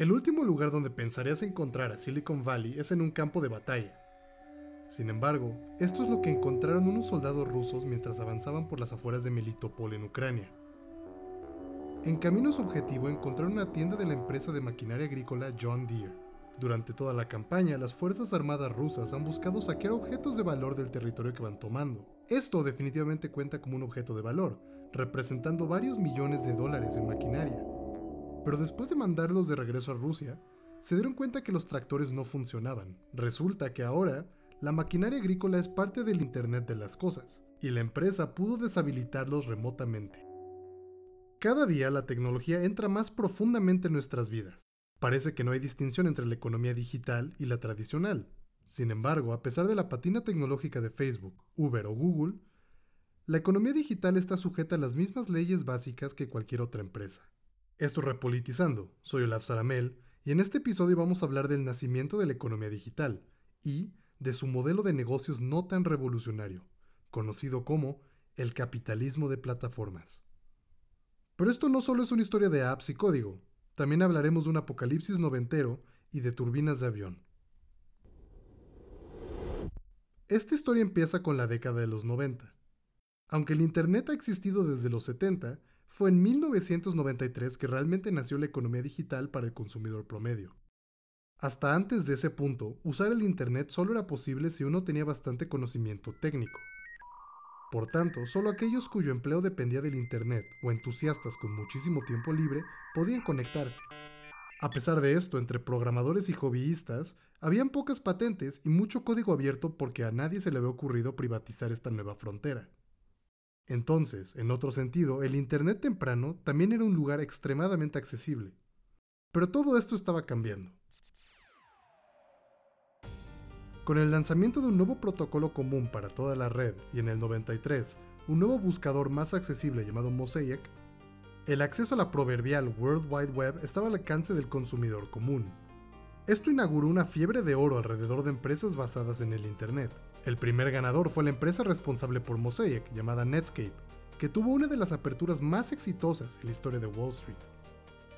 El último lugar donde pensarías encontrar a Silicon Valley es en un campo de batalla. Sin embargo, esto es lo que encontraron unos soldados rusos mientras avanzaban por las afueras de Melitopol en Ucrania. En camino a su objetivo encontraron una tienda de la empresa de maquinaria agrícola John Deere. Durante toda la campaña, las Fuerzas Armadas rusas han buscado saquear objetos de valor del territorio que van tomando. Esto definitivamente cuenta como un objeto de valor, representando varios millones de dólares en maquinaria. Pero después de mandarlos de regreso a Rusia, se dieron cuenta que los tractores no funcionaban. Resulta que ahora, la maquinaria agrícola es parte del Internet de las Cosas, y la empresa pudo deshabilitarlos remotamente. Cada día la tecnología entra más profundamente en nuestras vidas. Parece que no hay distinción entre la economía digital y la tradicional. Sin embargo, a pesar de la patina tecnológica de Facebook, Uber o Google, la economía digital está sujeta a las mismas leyes básicas que cualquier otra empresa. Esto es Repolitizando, soy Olaf Saramel y en este episodio vamos a hablar del nacimiento de la economía digital y de su modelo de negocios no tan revolucionario, conocido como el capitalismo de plataformas. Pero esto no solo es una historia de apps y código, también hablaremos de un apocalipsis noventero y de turbinas de avión. Esta historia empieza con la década de los 90. Aunque el Internet ha existido desde los 70, fue en 1993 que realmente nació la economía digital para el consumidor promedio. Hasta antes de ese punto, usar el Internet solo era posible si uno tenía bastante conocimiento técnico. Por tanto, solo aquellos cuyo empleo dependía del Internet o entusiastas con muchísimo tiempo libre podían conectarse. A pesar de esto, entre programadores y hobbyistas, habían pocas patentes y mucho código abierto porque a nadie se le había ocurrido privatizar esta nueva frontera. Entonces, en otro sentido, el Internet temprano también era un lugar extremadamente accesible. Pero todo esto estaba cambiando. Con el lanzamiento de un nuevo protocolo común para toda la red y en el 93, un nuevo buscador más accesible llamado Mosaic, el acceso a la proverbial World Wide Web estaba al alcance del consumidor común. Esto inauguró una fiebre de oro alrededor de empresas basadas en el Internet. El primer ganador fue la empresa responsable por Mosaic, llamada Netscape, que tuvo una de las aperturas más exitosas en la historia de Wall Street.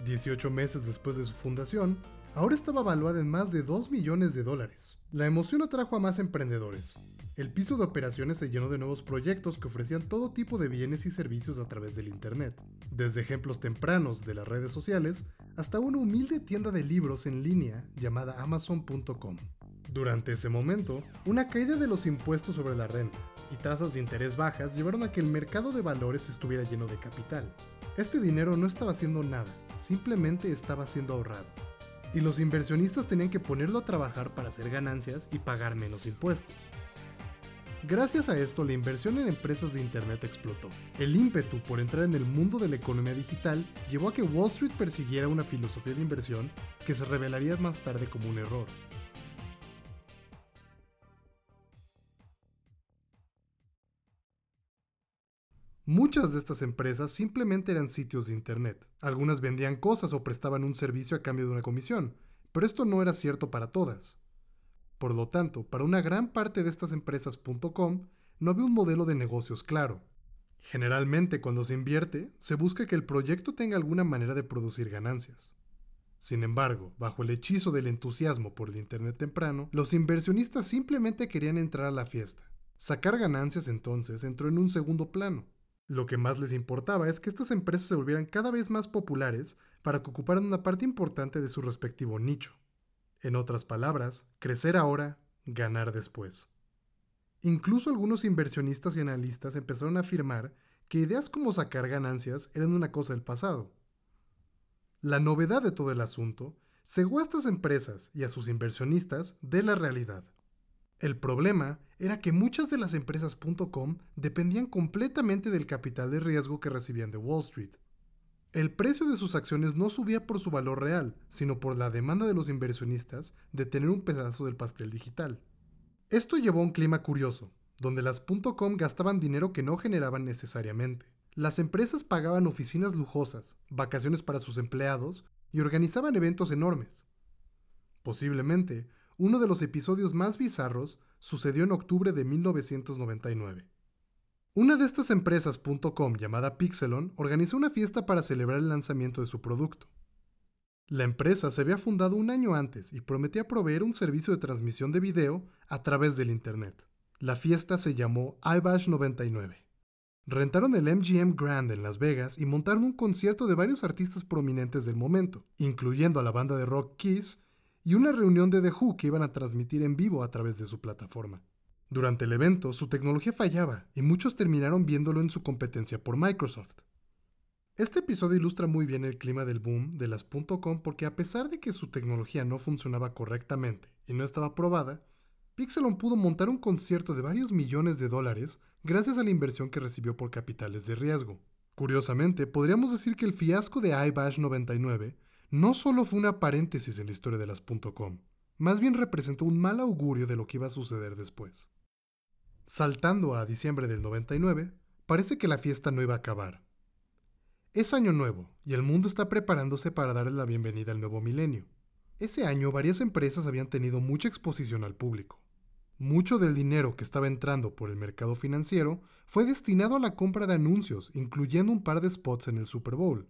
18 meses después de su fundación, ahora estaba valuada en más de 2 millones de dólares. La emoción atrajo a más emprendedores. El piso de operaciones se llenó de nuevos proyectos que ofrecían todo tipo de bienes y servicios a través del Internet, desde ejemplos tempranos de las redes sociales hasta una humilde tienda de libros en línea llamada amazon.com. Durante ese momento, una caída de los impuestos sobre la renta y tasas de interés bajas llevaron a que el mercado de valores estuviera lleno de capital. Este dinero no estaba haciendo nada, simplemente estaba siendo ahorrado y los inversionistas tenían que ponerlo a trabajar para hacer ganancias y pagar menos impuestos. Gracias a esto, la inversión en empresas de Internet explotó. El ímpetu por entrar en el mundo de la economía digital llevó a que Wall Street persiguiera una filosofía de inversión que se revelaría más tarde como un error. Muchas de estas empresas simplemente eran sitios de Internet. Algunas vendían cosas o prestaban un servicio a cambio de una comisión, pero esto no era cierto para todas. Por lo tanto, para una gran parte de estas empresas.com no había un modelo de negocios claro. Generalmente cuando se invierte, se busca que el proyecto tenga alguna manera de producir ganancias. Sin embargo, bajo el hechizo del entusiasmo por el Internet temprano, los inversionistas simplemente querían entrar a la fiesta. Sacar ganancias entonces entró en un segundo plano. Lo que más les importaba es que estas empresas se volvieran cada vez más populares para que ocuparan una parte importante de su respectivo nicho. En otras palabras, crecer ahora, ganar después. Incluso algunos inversionistas y analistas empezaron a afirmar que ideas como sacar ganancias eran una cosa del pasado. La novedad de todo el asunto cegó a estas empresas y a sus inversionistas de la realidad. El problema era que muchas de las empresas.com dependían completamente del capital de riesgo que recibían de Wall Street. El precio de sus acciones no subía por su valor real, sino por la demanda de los inversionistas de tener un pedazo del pastel digital. Esto llevó a un clima curioso, donde las .com gastaban dinero que no generaban necesariamente. Las empresas pagaban oficinas lujosas, vacaciones para sus empleados y organizaban eventos enormes. Posiblemente, uno de los episodios más bizarros sucedió en octubre de 1999. Una de estas empresas.com llamada Pixelon organizó una fiesta para celebrar el lanzamiento de su producto. La empresa se había fundado un año antes y prometía proveer un servicio de transmisión de video a través del Internet. La fiesta se llamó iBash 99. Rentaron el MGM Grand en Las Vegas y montaron un concierto de varios artistas prominentes del momento, incluyendo a la banda de rock Kiss y una reunión de The Who que iban a transmitir en vivo a través de su plataforma. Durante el evento, su tecnología fallaba y muchos terminaron viéndolo en su competencia por Microsoft. Este episodio ilustra muy bien el clima del boom de las .com porque a pesar de que su tecnología no funcionaba correctamente y no estaba probada, Pixelon pudo montar un concierto de varios millones de dólares gracias a la inversión que recibió por capitales de riesgo. Curiosamente, podríamos decir que el fiasco de iBash 99 no solo fue una paréntesis en la historia de las .com, más bien representó un mal augurio de lo que iba a suceder después. Saltando a diciembre del 99, parece que la fiesta no iba a acabar. Es año nuevo y el mundo está preparándose para darle la bienvenida al nuevo milenio. Ese año varias empresas habían tenido mucha exposición al público. Mucho del dinero que estaba entrando por el mercado financiero fue destinado a la compra de anuncios, incluyendo un par de spots en el Super Bowl.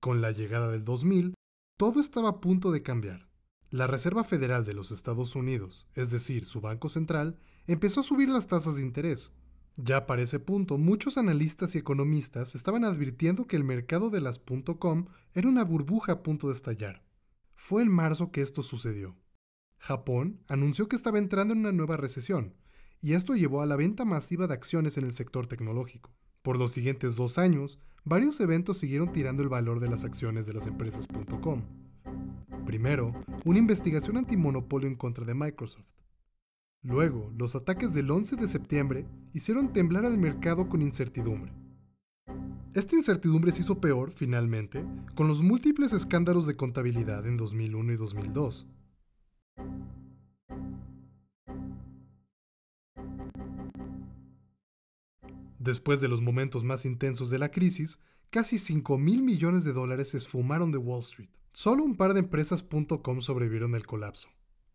Con la llegada del 2000, todo estaba a punto de cambiar. La Reserva Federal de los Estados Unidos, es decir, su Banco Central, empezó a subir las tasas de interés. Ya para ese punto, muchos analistas y economistas estaban advirtiendo que el mercado de las .com era una burbuja a punto de estallar. Fue en marzo que esto sucedió. Japón anunció que estaba entrando en una nueva recesión, y esto llevó a la venta masiva de acciones en el sector tecnológico. Por los siguientes dos años, varios eventos siguieron tirando el valor de las acciones de las empresas.com. Primero, una investigación antimonopolio en contra de Microsoft. Luego, los ataques del 11 de septiembre hicieron temblar al mercado con incertidumbre. Esta incertidumbre se hizo peor, finalmente, con los múltiples escándalos de contabilidad en 2001 y 2002. Después de los momentos más intensos de la crisis, casi 5 mil millones de dólares se esfumaron de Wall Street. Solo un par de empresas.com sobrevivieron al colapso.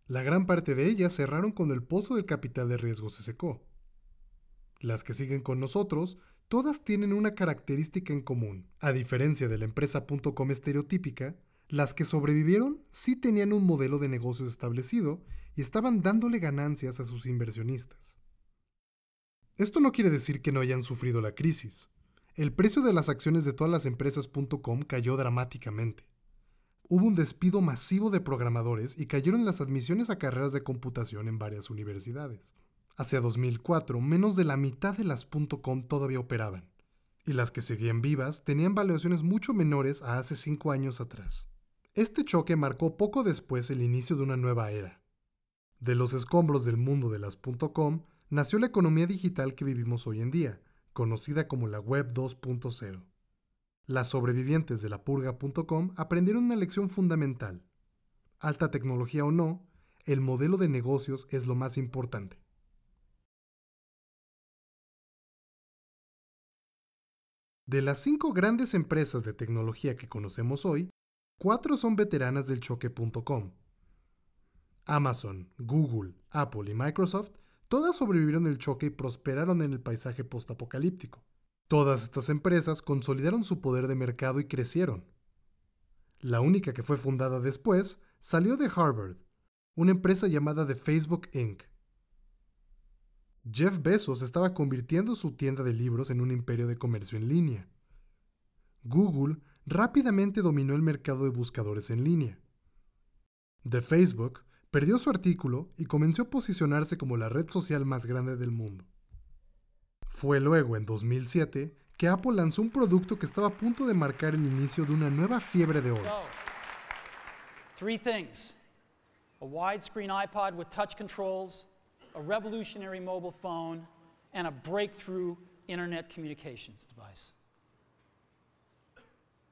La gran parte de ellas cerraron cuando el pozo del capital de riesgo se secó. Las que siguen con nosotros, todas tienen una característica en común. A diferencia de la empresa.com estereotípica, las que sobrevivieron sí tenían un modelo de negocios establecido y estaban dándole ganancias a sus inversionistas. Esto no quiere decir que no hayan sufrido la crisis. El precio de las acciones de todas las empresas.com cayó dramáticamente. Hubo un despido masivo de programadores y cayeron las admisiones a carreras de computación en varias universidades. Hacia 2004, menos de la mitad de las .com todavía operaban, y las que seguían vivas tenían valuaciones mucho menores a hace cinco años atrás. Este choque marcó poco después el inicio de una nueva era. De los escombros del mundo de las .com nació la economía digital que vivimos hoy en día, conocida como la Web 2.0. Las sobrevivientes de la purga.com aprendieron una lección fundamental. Alta tecnología o no, el modelo de negocios es lo más importante. De las cinco grandes empresas de tecnología que conocemos hoy, cuatro son veteranas del choque.com. Amazon, Google, Apple y Microsoft Todas sobrevivieron el choque y prosperaron en el paisaje postapocalíptico. Todas estas empresas consolidaron su poder de mercado y crecieron. La única que fue fundada después salió de Harvard, una empresa llamada The Facebook Inc. Jeff Bezos estaba convirtiendo su tienda de libros en un imperio de comercio en línea. Google rápidamente dominó el mercado de buscadores en línea. The Facebook perdió su artículo y comenzó a posicionarse como la red social más grande del mundo. Fue luego, en 2007, que Apple lanzó un producto que estaba a punto de marcar el inicio de una nueva fiebre de oro. Three things. A widescreen iPod with touch controls, a revolutionary mobile phone, and a breakthrough internet communications device.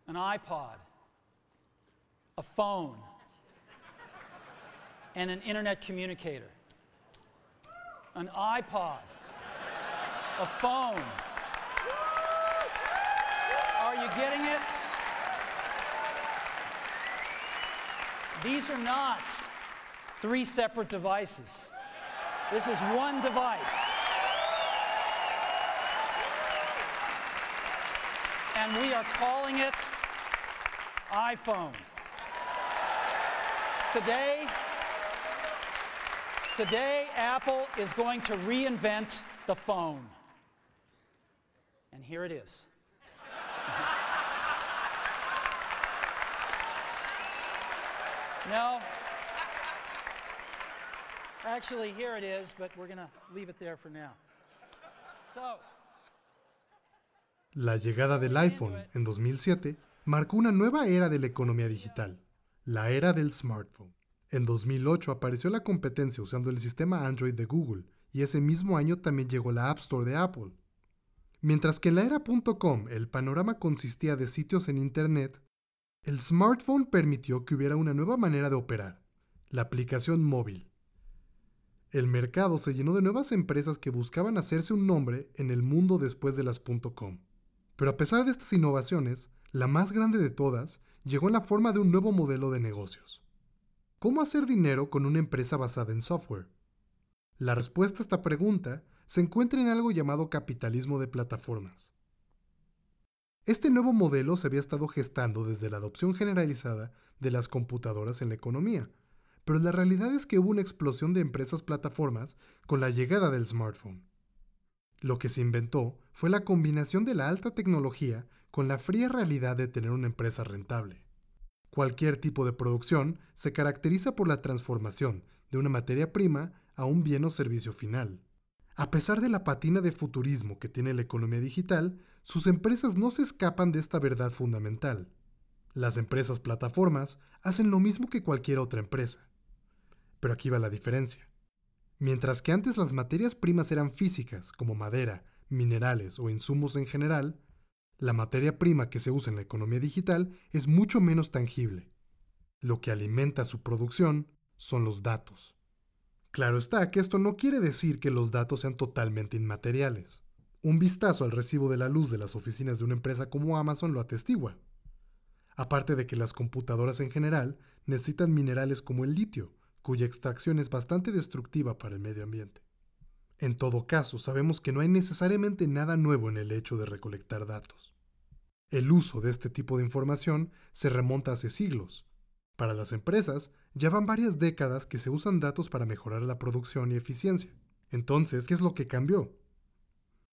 An iPod, a phone, and an internet communicator, an iPod, a phone. Are you getting it? These are not three separate devices. This is one device. And we are calling it iPhone. Today, today, Apple is going to reinvent the phone. And here it is. no. Actually, here it is, but we're going to leave it there for now. So, La llegada del iPhone en 2007 marcó una nueva era de la economía digital, la era del smartphone. En 2008 apareció la competencia usando el sistema Android de Google y ese mismo año también llegó la App Store de Apple. Mientras que en la era .com el panorama consistía de sitios en Internet, el smartphone permitió que hubiera una nueva manera de operar, la aplicación móvil. El mercado se llenó de nuevas empresas que buscaban hacerse un nombre en el mundo después de las .com. Pero a pesar de estas innovaciones, la más grande de todas llegó en la forma de un nuevo modelo de negocios. ¿Cómo hacer dinero con una empresa basada en software? La respuesta a esta pregunta se encuentra en algo llamado capitalismo de plataformas. Este nuevo modelo se había estado gestando desde la adopción generalizada de las computadoras en la economía, pero la realidad es que hubo una explosión de empresas plataformas con la llegada del smartphone. Lo que se inventó fue la combinación de la alta tecnología con la fría realidad de tener una empresa rentable. Cualquier tipo de producción se caracteriza por la transformación de una materia prima a un bien o servicio final. A pesar de la patina de futurismo que tiene la economía digital, sus empresas no se escapan de esta verdad fundamental. Las empresas plataformas hacen lo mismo que cualquier otra empresa. Pero aquí va la diferencia. Mientras que antes las materias primas eran físicas, como madera, minerales o insumos en general, la materia prima que se usa en la economía digital es mucho menos tangible. Lo que alimenta su producción son los datos. Claro está que esto no quiere decir que los datos sean totalmente inmateriales. Un vistazo al recibo de la luz de las oficinas de una empresa como Amazon lo atestigua. Aparte de que las computadoras en general necesitan minerales como el litio, cuya extracción es bastante destructiva para el medio ambiente. En todo caso, sabemos que no hay necesariamente nada nuevo en el hecho de recolectar datos. El uso de este tipo de información se remonta hace siglos. Para las empresas, ya van varias décadas que se usan datos para mejorar la producción y eficiencia. Entonces, ¿qué es lo que cambió?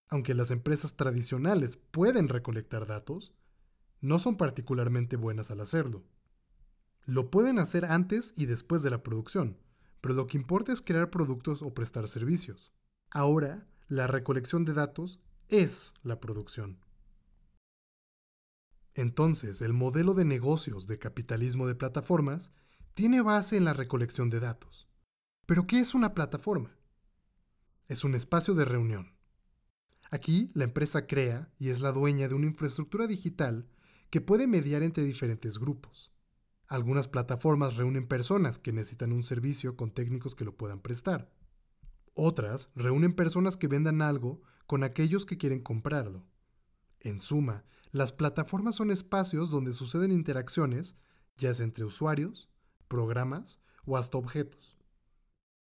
Aunque las empresas tradicionales pueden recolectar datos, no son particularmente buenas al hacerlo. Lo pueden hacer antes y después de la producción, pero lo que importa es crear productos o prestar servicios. Ahora, la recolección de datos es la producción. Entonces, el modelo de negocios de capitalismo de plataformas tiene base en la recolección de datos. ¿Pero qué es una plataforma? Es un espacio de reunión. Aquí, la empresa crea y es la dueña de una infraestructura digital que puede mediar entre diferentes grupos. Algunas plataformas reúnen personas que necesitan un servicio con técnicos que lo puedan prestar. Otras reúnen personas que vendan algo con aquellos que quieren comprarlo. En suma, las plataformas son espacios donde suceden interacciones, ya sea entre usuarios, programas o hasta objetos.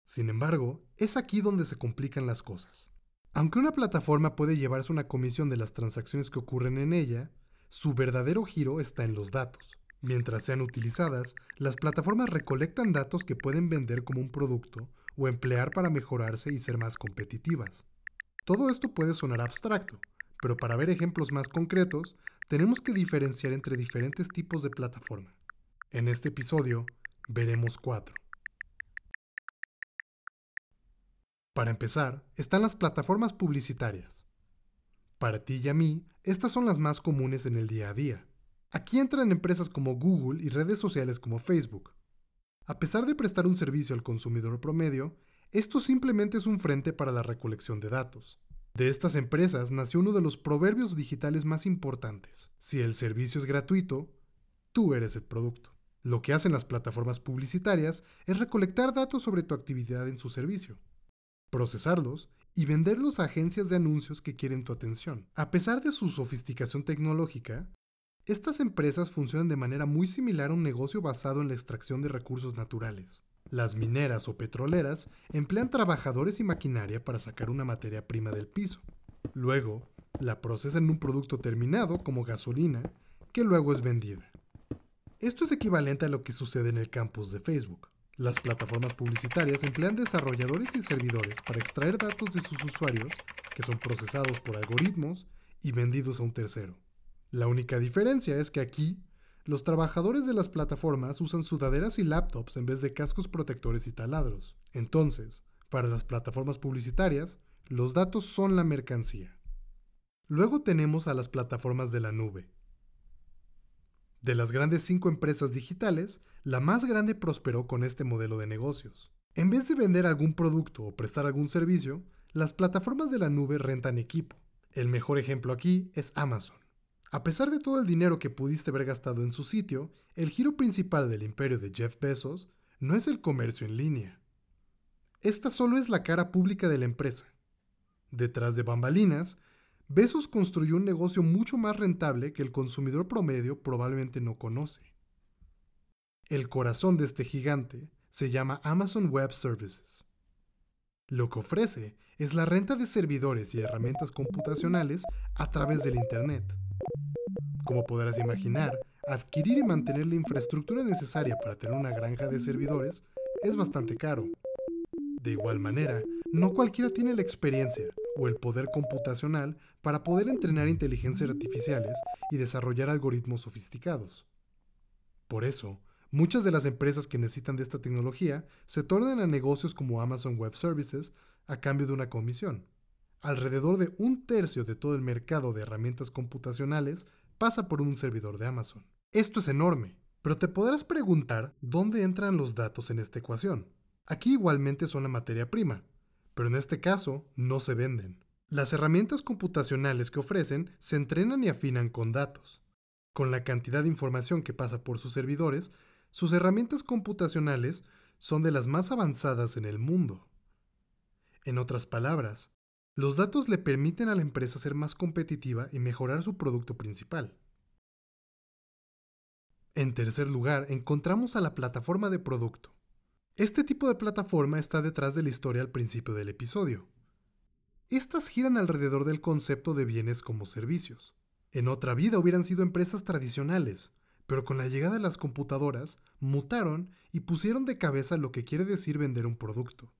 Sin embargo, es aquí donde se complican las cosas. Aunque una plataforma puede llevarse una comisión de las transacciones que ocurren en ella, su verdadero giro está en los datos. Mientras sean utilizadas, las plataformas recolectan datos que pueden vender como un producto o emplear para mejorarse y ser más competitivas. Todo esto puede sonar abstracto, pero para ver ejemplos más concretos, tenemos que diferenciar entre diferentes tipos de plataforma. En este episodio, veremos cuatro. Para empezar, están las plataformas publicitarias. Para ti y a mí, estas son las más comunes en el día a día. Aquí entran empresas como Google y redes sociales como Facebook. A pesar de prestar un servicio al consumidor promedio, esto simplemente es un frente para la recolección de datos. De estas empresas nació uno de los proverbios digitales más importantes. Si el servicio es gratuito, tú eres el producto. Lo que hacen las plataformas publicitarias es recolectar datos sobre tu actividad en su servicio, procesarlos y venderlos a agencias de anuncios que quieren tu atención. A pesar de su sofisticación tecnológica, estas empresas funcionan de manera muy similar a un negocio basado en la extracción de recursos naturales. Las mineras o petroleras emplean trabajadores y maquinaria para sacar una materia prima del piso. Luego, la procesan en un producto terminado como gasolina, que luego es vendida. Esto es equivalente a lo que sucede en el campus de Facebook. Las plataformas publicitarias emplean desarrolladores y servidores para extraer datos de sus usuarios, que son procesados por algoritmos y vendidos a un tercero. La única diferencia es que aquí, los trabajadores de las plataformas usan sudaderas y laptops en vez de cascos protectores y taladros. Entonces, para las plataformas publicitarias, los datos son la mercancía. Luego tenemos a las plataformas de la nube. De las grandes cinco empresas digitales, la más grande prosperó con este modelo de negocios. En vez de vender algún producto o prestar algún servicio, las plataformas de la nube rentan equipo. El mejor ejemplo aquí es Amazon. A pesar de todo el dinero que pudiste haber gastado en su sitio, el giro principal del imperio de Jeff Bezos no es el comercio en línea. Esta solo es la cara pública de la empresa. Detrás de bambalinas, Bezos construyó un negocio mucho más rentable que el consumidor promedio probablemente no conoce. El corazón de este gigante se llama Amazon Web Services. Lo que ofrece es la renta de servidores y herramientas computacionales a través del Internet. Como podrás imaginar, adquirir y mantener la infraestructura necesaria para tener una granja de servidores es bastante caro. De igual manera, no cualquiera tiene la experiencia o el poder computacional para poder entrenar inteligencias artificiales y desarrollar algoritmos sofisticados. Por eso, muchas de las empresas que necesitan de esta tecnología se tornan a negocios como Amazon Web Services a cambio de una comisión. Alrededor de un tercio de todo el mercado de herramientas computacionales pasa por un servidor de Amazon. Esto es enorme, pero te podrás preguntar dónde entran los datos en esta ecuación. Aquí igualmente son la materia prima, pero en este caso no se venden. Las herramientas computacionales que ofrecen se entrenan y afinan con datos. Con la cantidad de información que pasa por sus servidores, sus herramientas computacionales son de las más avanzadas en el mundo. En otras palabras, los datos le permiten a la empresa ser más competitiva y mejorar su producto principal. En tercer lugar, encontramos a la plataforma de producto. Este tipo de plataforma está detrás de la historia al principio del episodio. Estas giran alrededor del concepto de bienes como servicios. En otra vida hubieran sido empresas tradicionales, pero con la llegada de las computadoras mutaron y pusieron de cabeza lo que quiere decir vender un producto.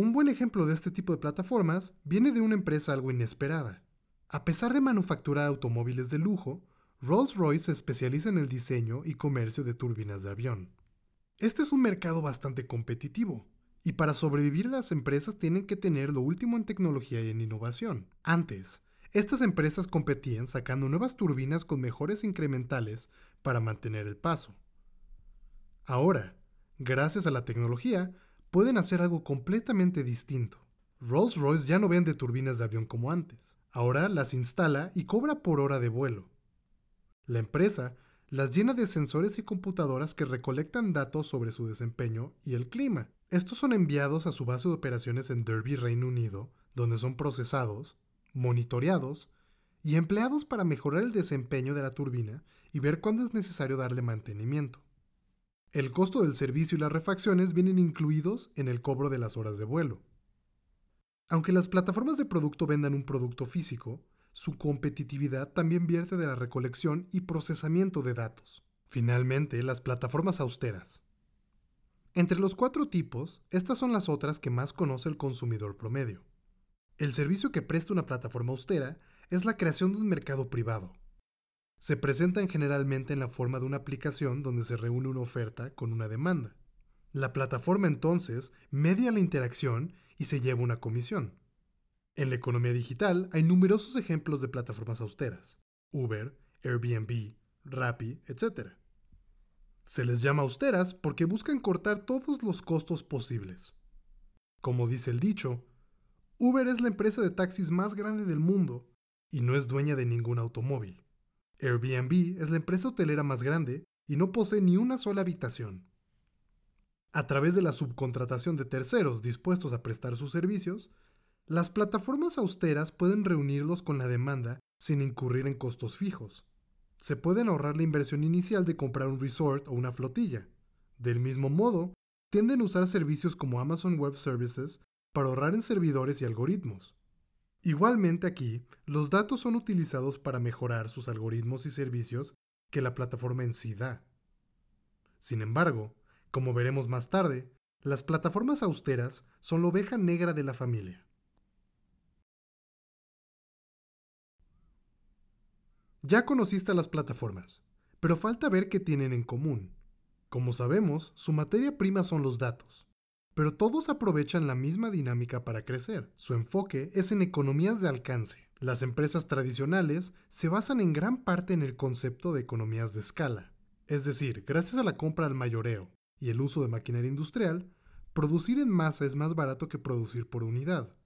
Un buen ejemplo de este tipo de plataformas viene de una empresa algo inesperada. A pesar de manufacturar automóviles de lujo, Rolls-Royce se especializa en el diseño y comercio de turbinas de avión. Este es un mercado bastante competitivo, y para sobrevivir las empresas tienen que tener lo último en tecnología y en innovación. Antes, estas empresas competían sacando nuevas turbinas con mejores incrementales para mantener el paso. Ahora, gracias a la tecnología, pueden hacer algo completamente distinto. Rolls-Royce ya no vende turbinas de avión como antes. Ahora las instala y cobra por hora de vuelo. La empresa las llena de sensores y computadoras que recolectan datos sobre su desempeño y el clima. Estos son enviados a su base de operaciones en Derby, Reino Unido, donde son procesados, monitoreados y empleados para mejorar el desempeño de la turbina y ver cuándo es necesario darle mantenimiento. El costo del servicio y las refacciones vienen incluidos en el cobro de las horas de vuelo. Aunque las plataformas de producto vendan un producto físico, su competitividad también vierte de la recolección y procesamiento de datos. Finalmente, las plataformas austeras. Entre los cuatro tipos, estas son las otras que más conoce el consumidor promedio. El servicio que presta una plataforma austera es la creación de un mercado privado. Se presentan generalmente en la forma de una aplicación donde se reúne una oferta con una demanda. La plataforma entonces media la interacción y se lleva una comisión. En la economía digital hay numerosos ejemplos de plataformas austeras. Uber, Airbnb, Rappi, etc. Se les llama austeras porque buscan cortar todos los costos posibles. Como dice el dicho, Uber es la empresa de taxis más grande del mundo y no es dueña de ningún automóvil. Airbnb es la empresa hotelera más grande y no posee ni una sola habitación. A través de la subcontratación de terceros dispuestos a prestar sus servicios, las plataformas austeras pueden reunirlos con la demanda sin incurrir en costos fijos. Se pueden ahorrar la inversión inicial de comprar un resort o una flotilla. Del mismo modo, tienden a usar servicios como Amazon Web Services para ahorrar en servidores y algoritmos. Igualmente aquí, los datos son utilizados para mejorar sus algoritmos y servicios que la plataforma en sí da. Sin embargo, como veremos más tarde, las plataformas austeras son la oveja negra de la familia. Ya conociste a las plataformas, pero falta ver qué tienen en común. Como sabemos, su materia prima son los datos, pero todos aprovechan la misma dinámica para crecer. Su enfoque es en economías de alcance. Las empresas tradicionales se basan en gran parte en el concepto de economías de escala. Es decir, gracias a la compra al mayoreo y el uso de maquinaria industrial, producir en masa es más barato que producir por unidad.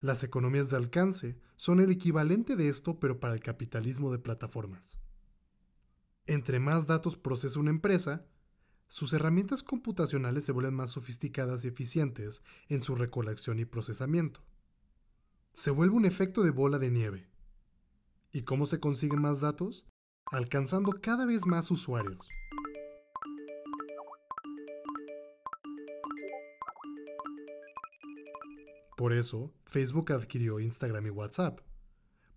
Las economías de alcance son el equivalente de esto pero para el capitalismo de plataformas. Entre más datos procesa una empresa, sus herramientas computacionales se vuelven más sofisticadas y eficientes en su recolección y procesamiento. Se vuelve un efecto de bola de nieve. ¿Y cómo se consiguen más datos? Alcanzando cada vez más usuarios. Por eso, Facebook adquirió Instagram y WhatsApp.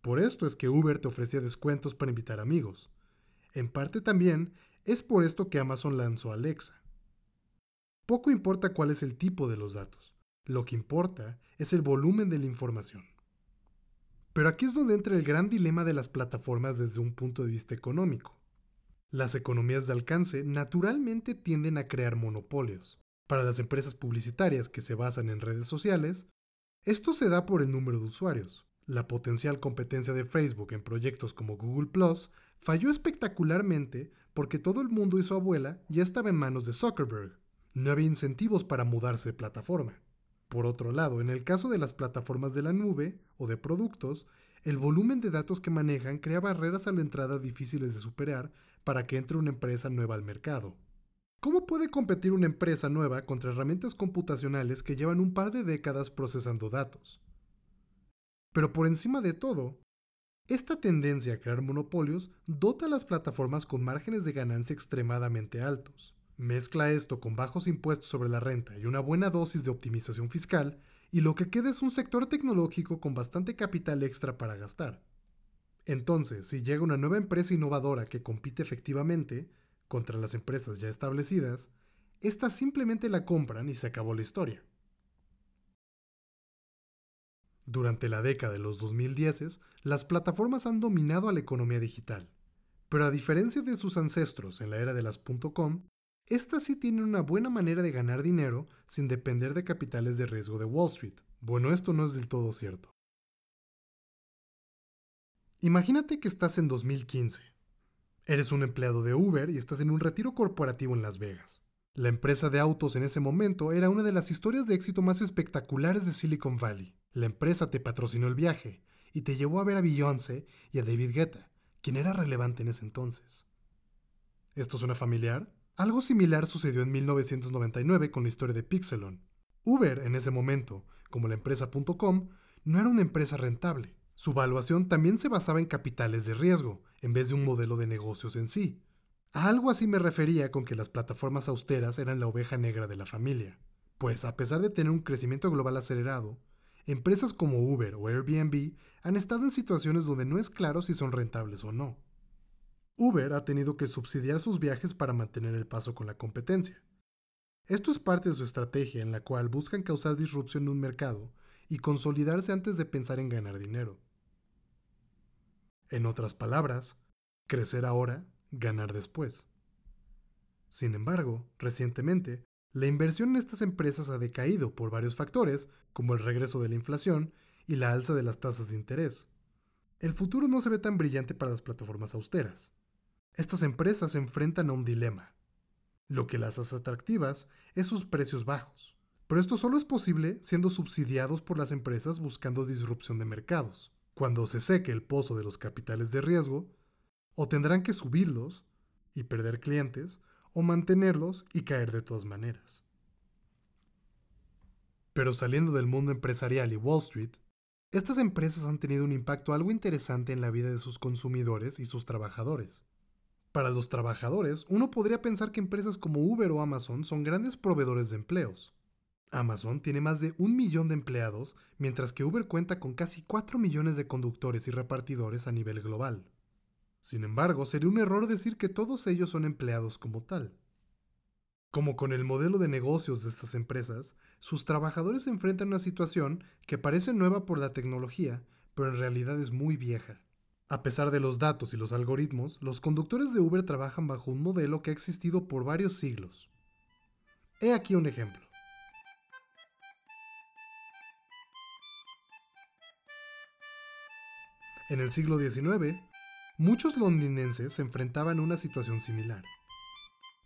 Por esto es que Uber te ofrecía descuentos para invitar amigos. En parte también es por esto que Amazon lanzó Alexa. Poco importa cuál es el tipo de los datos, lo que importa es el volumen de la información. Pero aquí es donde entra el gran dilema de las plataformas desde un punto de vista económico. Las economías de alcance naturalmente tienden a crear monopolios. Para las empresas publicitarias que se basan en redes sociales, esto se da por el número de usuarios. La potencial competencia de Facebook en proyectos como Google Plus falló espectacularmente porque todo el mundo y su abuela ya estaba en manos de Zuckerberg. No había incentivos para mudarse de plataforma. Por otro lado, en el caso de las plataformas de la nube o de productos, el volumen de datos que manejan crea barreras a la entrada difíciles de superar para que entre una empresa nueva al mercado. ¿Cómo puede competir una empresa nueva contra herramientas computacionales que llevan un par de décadas procesando datos? Pero por encima de todo, esta tendencia a crear monopolios dota a las plataformas con márgenes de ganancia extremadamente altos. Mezcla esto con bajos impuestos sobre la renta y una buena dosis de optimización fiscal, y lo que queda es un sector tecnológico con bastante capital extra para gastar. Entonces, si llega una nueva empresa innovadora que compite efectivamente, contra las empresas ya establecidas, estas simplemente la compran y se acabó la historia. Durante la década de los 2010, las plataformas han dominado a la economía digital, pero a diferencia de sus ancestros en la era de las .com, estas sí tienen una buena manera de ganar dinero sin depender de capitales de riesgo de Wall Street. Bueno, esto no es del todo cierto. Imagínate que estás en 2015 Eres un empleado de Uber y estás en un retiro corporativo en Las Vegas. La empresa de autos en ese momento era una de las historias de éxito más espectaculares de Silicon Valley. La empresa te patrocinó el viaje y te llevó a ver a Beyoncé y a David Guetta, quien era relevante en ese entonces. ¿Esto suena familiar? Algo similar sucedió en 1999 con la historia de Pixelon. Uber en ese momento, como la empresa.com, no era una empresa rentable. Su valuación también se basaba en capitales de riesgo, en vez de un modelo de negocios en sí. A algo así me refería con que las plataformas austeras eran la oveja negra de la familia. Pues a pesar de tener un crecimiento global acelerado, empresas como Uber o Airbnb han estado en situaciones donde no es claro si son rentables o no. Uber ha tenido que subsidiar sus viajes para mantener el paso con la competencia. Esto es parte de su estrategia en la cual buscan causar disrupción en un mercado y consolidarse antes de pensar en ganar dinero. En otras palabras, crecer ahora, ganar después. Sin embargo, recientemente, la inversión en estas empresas ha decaído por varios factores, como el regreso de la inflación y la alza de las tasas de interés. El futuro no se ve tan brillante para las plataformas austeras. Estas empresas se enfrentan a un dilema. Lo que las hace atractivas es sus precios bajos, pero esto solo es posible siendo subsidiados por las empresas buscando disrupción de mercados. Cuando se seque el pozo de los capitales de riesgo, o tendrán que subirlos y perder clientes, o mantenerlos y caer de todas maneras. Pero saliendo del mundo empresarial y Wall Street, estas empresas han tenido un impacto algo interesante en la vida de sus consumidores y sus trabajadores. Para los trabajadores, uno podría pensar que empresas como Uber o Amazon son grandes proveedores de empleos, Amazon tiene más de un millón de empleados, mientras que Uber cuenta con casi 4 millones de conductores y repartidores a nivel global. Sin embargo, sería un error decir que todos ellos son empleados como tal. Como con el modelo de negocios de estas empresas, sus trabajadores se enfrentan a una situación que parece nueva por la tecnología, pero en realidad es muy vieja. A pesar de los datos y los algoritmos, los conductores de Uber trabajan bajo un modelo que ha existido por varios siglos. He aquí un ejemplo. En el siglo XIX, muchos londinenses se enfrentaban a una situación similar.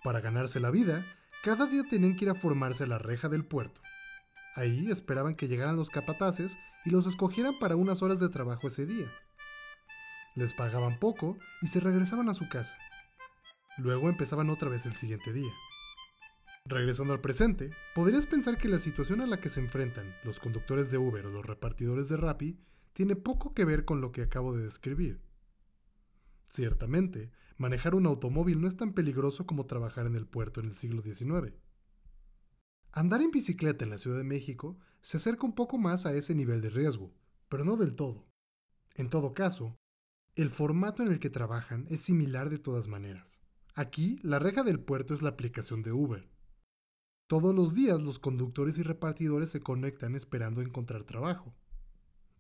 Para ganarse la vida, cada día tenían que ir a formarse a la reja del puerto. Ahí esperaban que llegaran los capataces y los escogieran para unas horas de trabajo ese día. Les pagaban poco y se regresaban a su casa. Luego empezaban otra vez el siguiente día. Regresando al presente, podrías pensar que la situación a la que se enfrentan los conductores de Uber o los repartidores de Rappi tiene poco que ver con lo que acabo de describir. Ciertamente, manejar un automóvil no es tan peligroso como trabajar en el puerto en el siglo XIX. Andar en bicicleta en la Ciudad de México se acerca un poco más a ese nivel de riesgo, pero no del todo. En todo caso, el formato en el que trabajan es similar de todas maneras. Aquí, la reja del puerto es la aplicación de Uber. Todos los días los conductores y repartidores se conectan esperando encontrar trabajo.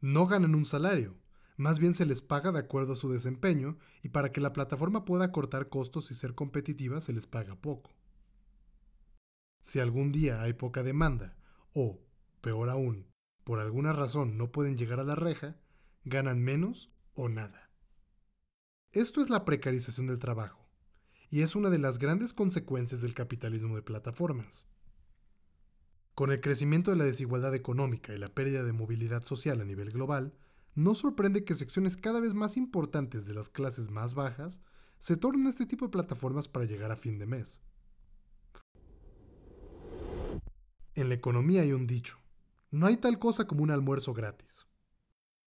No ganan un salario, más bien se les paga de acuerdo a su desempeño y para que la plataforma pueda cortar costos y ser competitiva se les paga poco. Si algún día hay poca demanda o, peor aún, por alguna razón no pueden llegar a la reja, ganan menos o nada. Esto es la precarización del trabajo, y es una de las grandes consecuencias del capitalismo de plataformas. Con el crecimiento de la desigualdad económica y la pérdida de movilidad social a nivel global, no sorprende que secciones cada vez más importantes de las clases más bajas se tornen este tipo de plataformas para llegar a fin de mes. En la economía hay un dicho, no hay tal cosa como un almuerzo gratis.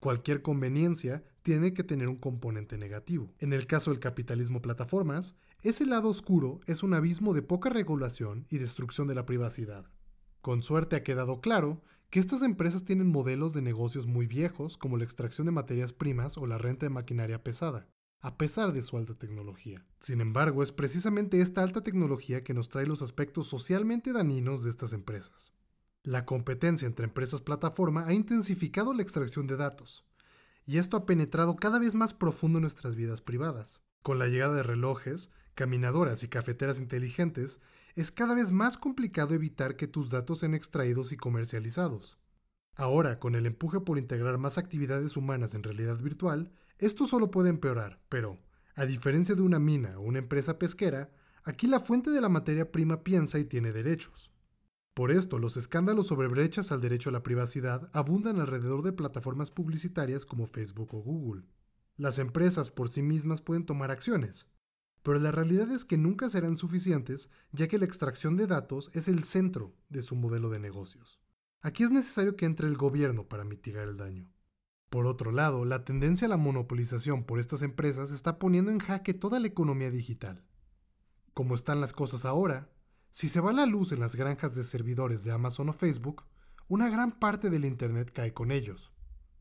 Cualquier conveniencia tiene que tener un componente negativo. En el caso del capitalismo plataformas, ese lado oscuro es un abismo de poca regulación y destrucción de la privacidad. Con suerte ha quedado claro que estas empresas tienen modelos de negocios muy viejos como la extracción de materias primas o la renta de maquinaria pesada, a pesar de su alta tecnología. Sin embargo, es precisamente esta alta tecnología que nos trae los aspectos socialmente dañinos de estas empresas. La competencia entre empresas plataforma ha intensificado la extracción de datos, y esto ha penetrado cada vez más profundo en nuestras vidas privadas. Con la llegada de relojes, caminadoras y cafeteras inteligentes, es cada vez más complicado evitar que tus datos sean extraídos y comercializados. Ahora, con el empuje por integrar más actividades humanas en realidad virtual, esto solo puede empeorar, pero, a diferencia de una mina o una empresa pesquera, aquí la fuente de la materia prima piensa y tiene derechos. Por esto, los escándalos sobre brechas al derecho a la privacidad abundan alrededor de plataformas publicitarias como Facebook o Google. Las empresas por sí mismas pueden tomar acciones, pero la realidad es que nunca serán suficientes ya que la extracción de datos es el centro de su modelo de negocios. Aquí es necesario que entre el gobierno para mitigar el daño. Por otro lado, la tendencia a la monopolización por estas empresas está poniendo en jaque toda la economía digital. Como están las cosas ahora, si se va la luz en las granjas de servidores de Amazon o Facebook, una gran parte del Internet cae con ellos.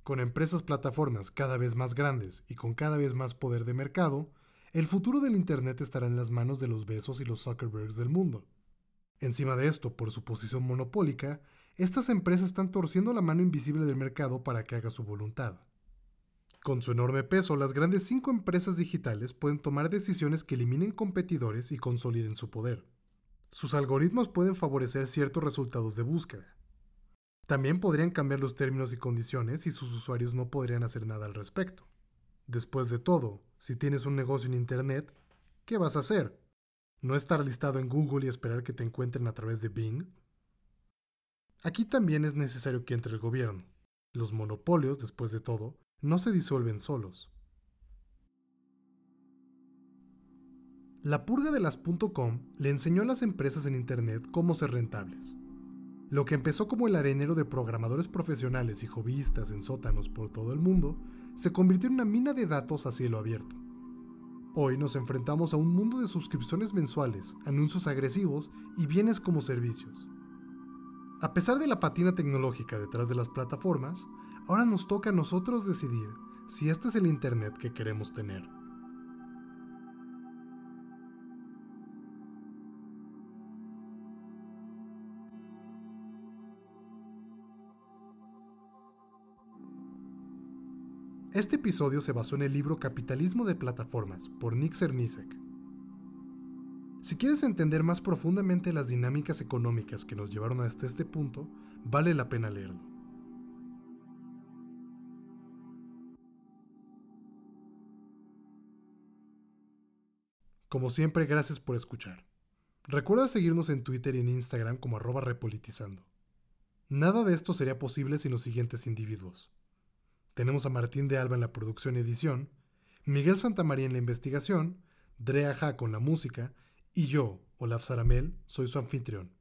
Con empresas plataformas cada vez más grandes y con cada vez más poder de mercado, el futuro del Internet estará en las manos de los Besos y los Zuckerbergs del mundo. Encima de esto, por su posición monopólica, estas empresas están torciendo la mano invisible del mercado para que haga su voluntad. Con su enorme peso, las grandes cinco empresas digitales pueden tomar decisiones que eliminen competidores y consoliden su poder. Sus algoritmos pueden favorecer ciertos resultados de búsqueda. También podrían cambiar los términos y condiciones y sus usuarios no podrían hacer nada al respecto. Después de todo, si tienes un negocio en Internet, ¿qué vas a hacer? ¿No estar listado en Google y esperar que te encuentren a través de Bing? Aquí también es necesario que entre el gobierno. Los monopolios, después de todo, no se disuelven solos. La purga de las .com le enseñó a las empresas en Internet cómo ser rentables. Lo que empezó como el arenero de programadores profesionales y hobbyistas en sótanos por todo el mundo, se convirtió en una mina de datos a cielo abierto. Hoy nos enfrentamos a un mundo de suscripciones mensuales, anuncios agresivos y bienes como servicios. A pesar de la patina tecnológica detrás de las plataformas, ahora nos toca a nosotros decidir si este es el Internet que queremos tener. Este episodio se basó en el libro Capitalismo de Plataformas por Nick Cernisek. Si quieres entender más profundamente las dinámicas económicas que nos llevaron hasta este punto, vale la pena leerlo. Como siempre, gracias por escuchar. Recuerda seguirnos en Twitter y en Instagram como arroba repolitizando. Nada de esto sería posible sin los siguientes individuos. Tenemos a Martín de Alba en la producción y edición, Miguel Santamaría en la investigación, Drea Ja con la música, y yo, Olaf Saramel, soy su anfitrión.